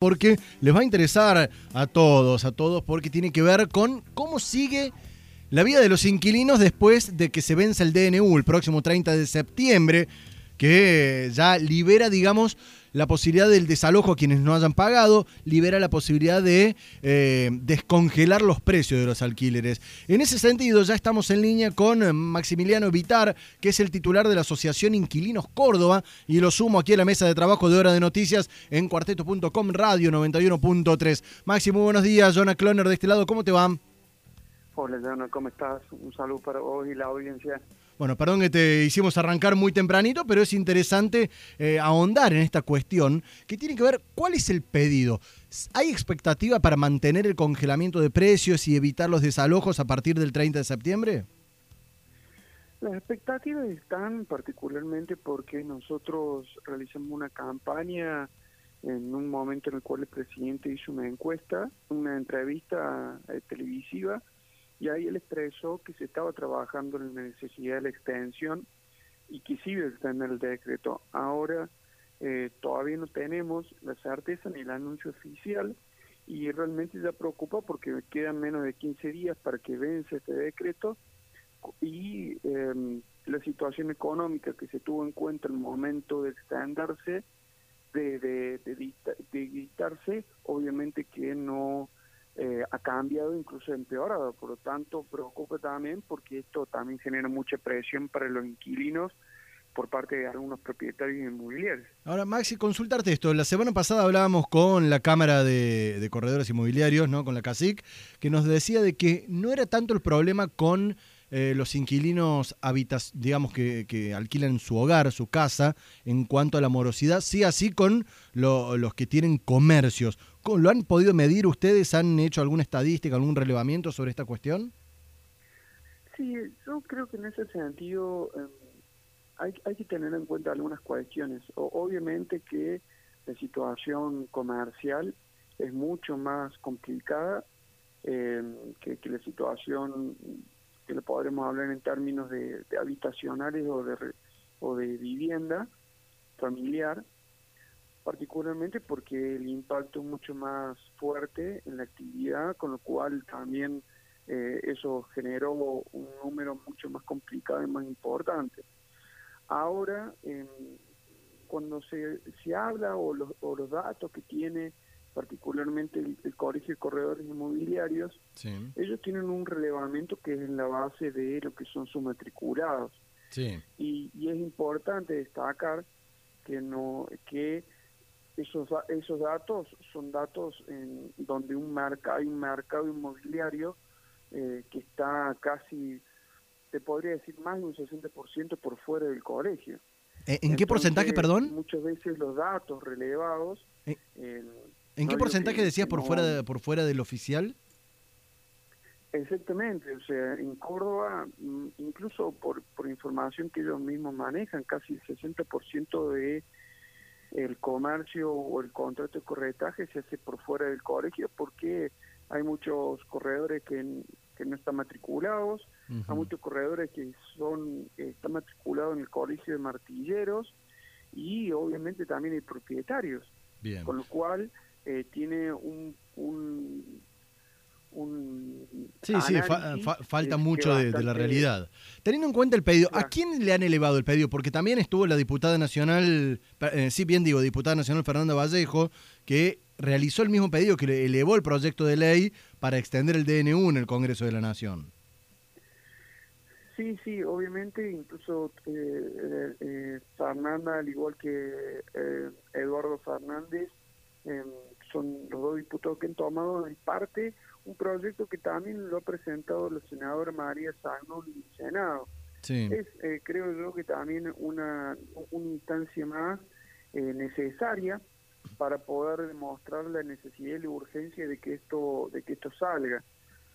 porque les va a interesar a todos, a todos, porque tiene que ver con cómo sigue la vida de los inquilinos después de que se vence el DNU el próximo 30 de septiembre, que ya libera, digamos, la posibilidad del desalojo a quienes no hayan pagado, libera la posibilidad de eh, descongelar los precios de los alquileres. En ese sentido, ya estamos en línea con eh, Maximiliano Vitar, que es el titular de la Asociación Inquilinos Córdoba, y lo sumo aquí a la mesa de trabajo de Hora de Noticias en cuarteto.com Radio 91.3. Máximo, buenos días. Jonah Cloner de este lado, ¿cómo te va? Hola, Jonah, ¿cómo estás? Un saludo para vos y la audiencia. Bueno, perdón que te hicimos arrancar muy tempranito, pero es interesante eh, ahondar en esta cuestión que tiene que ver cuál es el pedido. ¿Hay expectativa para mantener el congelamiento de precios y evitar los desalojos a partir del 30 de septiembre? Las expectativas están particularmente porque nosotros realizamos una campaña en un momento en el cual el presidente hizo una encuesta, una entrevista eh, televisiva y ahí él expresó que se estaba trabajando en la necesidad de la extensión y que sí está en el decreto. Ahora eh, todavía no tenemos la certeza ni el anuncio oficial y realmente ya preocupa porque quedan menos de 15 días para que vence este decreto y em, la situación económica que se tuvo en cuenta en el momento de extenderse, de, de, de, de dictarse, obviamente que no eh, ha cambiado, incluso empeorado. Por lo tanto, preocupa también porque esto también genera mucha presión para los inquilinos por parte de algunos propietarios inmobiliarios. Ahora, Maxi, consultarte esto. La semana pasada hablábamos con la Cámara de, Corredores Inmobiliarios, ¿no? con la CACIC, que nos decía de que no era tanto el problema con eh, los inquilinos habitas, digamos que, que, alquilan su hogar, su casa, en cuanto a la morosidad, sí así con los que tienen comercios. ¿Lo han podido medir ustedes? ¿Han hecho alguna estadística, algún relevamiento sobre esta cuestión? Sí, yo creo que en ese sentido em, hay, hay que tener en cuenta algunas cuestiones. obviamente que la situación comercial es mucho más complicada em, que, la situación que le podremos hablar en términos de, habitacionales o de, o de vivienda familiar particularmente porque el impacto es mucho más fuerte en la actividad, con lo cual también eh, eso generó un número mucho más complicado y más importante. Ahora, cuando se, se habla o los, o los datos que tiene particularmente el, Colegio de Corredores Inmobiliarios, ellos tienen un relevamiento que es en la base de lo que son sus matriculados. Y, y es importante destacar que no que esos, esos datos son datos en donde un marca, hay un mercado inmobiliario eh, que está casi, te podría decir, más de un 60% por fuera del colegio. Eh, ¿En qué porcentaje, perdón? Muchas veces los datos relevados... ¿En, ¿en qué porcentaje decías por, fuera de, por fuera del oficial? Exactamente, o sea, en Córdoba, mm, incluso por, por información que ellos mismos manejan, casi el 60% de el comercio o el contrato de corretaje se hace por fuera del colegio porque hay muchos corredores que, que no están matriculados, hay muchos corredores que son están matriculados en el colegio de martilleros y obviamente también hay propietarios, con lo cual eh, tiene un, un Sí, sí, falta mucho de, la realidad. Teniendo en cuenta el pedido, ¿a quién le han elevado el pedido? Porque también estuvo la diputada nacional, eh, sí bien digo, diputada nacional Fernanda Vallejo, que realizó el mismo pedido, que le elevó el proyecto de ley para extender el DNU en el Congreso de la Nación. Sí, sí, obviamente, incluso eh, eh, Fernanda, al igual que Eduardo Fernández, em, son los dos diputados que han tomado en parte un proyecto que también lo ha presentado la senadora María Sagnol en el Senado. Es, eh, creo yo, que también una, una instancia más eh, necesaria para poder demostrar la necesidad y la urgencia de que esto de que esto salga.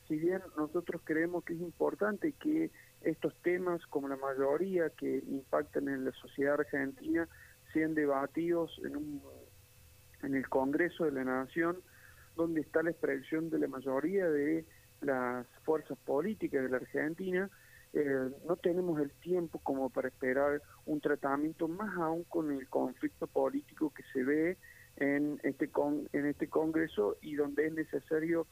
Si bien nosotros creemos que es importante que estos temas, como la mayoría que impactan en la sociedad argentina, sean debatidos en, un, en el Congreso de la Nación, donde está la expresión de la mayoría de las fuerzas políticas de la Argentina, eh, no tenemos el tiempo como para esperar un tratamiento más aún con el conflicto político que se ve en este con, en este congreso y donde es necesario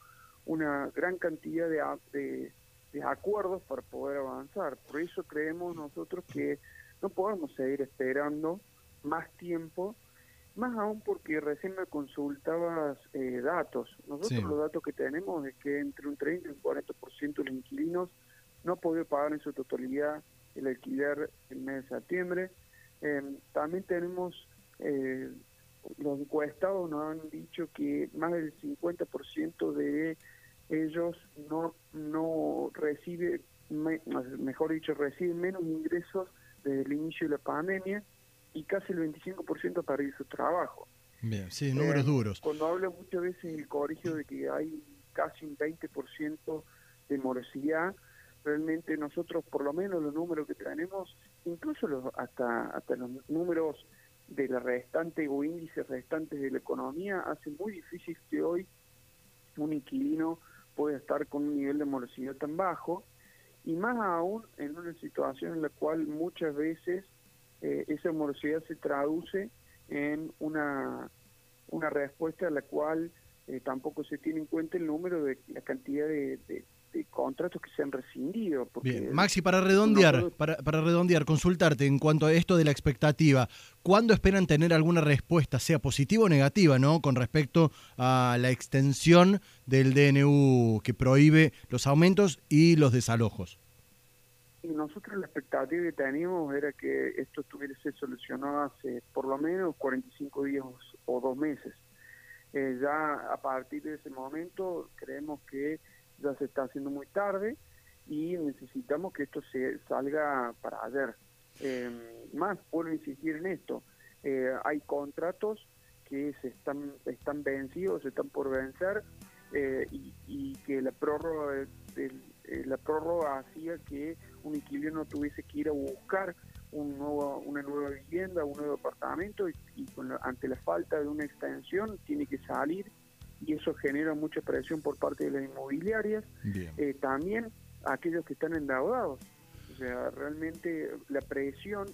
una gran cantidad de, de, acuerdos para poder avanzar. Por eso creemos nosotros que no podemos seguir esperando más tiempo, más aún porque recién me consultabas eh, datos. Nosotros los datos que tenemos es que entre un 30 y un 40% de los inquilinos no puede pagar en su totalidad el alquiler el mes de septiembre. Em, también tenemos, eh, los encuestados nos han dicho que más del 50% de ellos no, no recibe, mejor dicho, reciben menos ingresos desde el inicio de la pandemia y casi el 25% para perdido su trabajo. Bien, sí, números eh, duros. Cuando habla muchas veces en el colegio de que hay casi un 20% de morosidad, realmente nosotros, por lo menos los números que tenemos, incluso los, hasta, hasta los números de la restante o índices restantes de la economía, hace muy difícil que hoy un inquilino pueda estar con un nivel de morosidad tan bajo, y más aún en una situación en la cual muchas veces eh, esa morosidad se traduce en una, una respuesta a la cual eh, tampoco se tiene en cuenta el número de la cantidad de, contratos que se han rescindido. Bien, Maxi, para redondear, para, para redondear, consultarte en cuanto a esto de la expectativa, ¿cuándo esperan tener alguna respuesta, sea positiva o negativa, ¿no? con respecto a la extensión del DNU que prohíbe los aumentos y los desalojos? Y nosotros la expectativa que teníamos era que esto estuviese solucionado hace por lo menos 45 días o dos meses. Eh, ya a partir de ese momento creemos que ya se está haciendo muy tarde y necesitamos que esto se salga para ayer. Eh, más, puedo insistir en esto, eh, hay contratos que se están, están vencidos, están por vencer y, y, que la prórroga del eh, la prórroga hacía que un inquilino tuviese que ir a buscar un nuevo, una nueva vivienda, un nuevo apartamento y, ante la falta de una extensión tiene que salir y eso genera mucha presión por parte de las inmobiliarias. Eh, también aquellos que están endeudados. O sea, realmente la presión,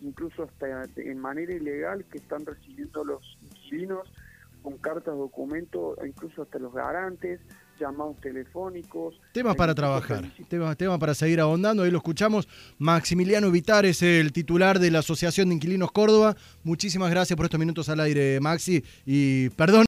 incluso hasta en manera ilegal, que están recibiendo los inquilinos con cartas, documentos, incluso hasta los garantes, llamados telefónicos. Temas para trabajar, temas tema para seguir ahondando, ahí lo escuchamos. Maximiliano Vitar es el titular de la Asociación de Inquilinos Córdoba. Muchísimas gracias por estos minutos al aire, Maxi, y perdón.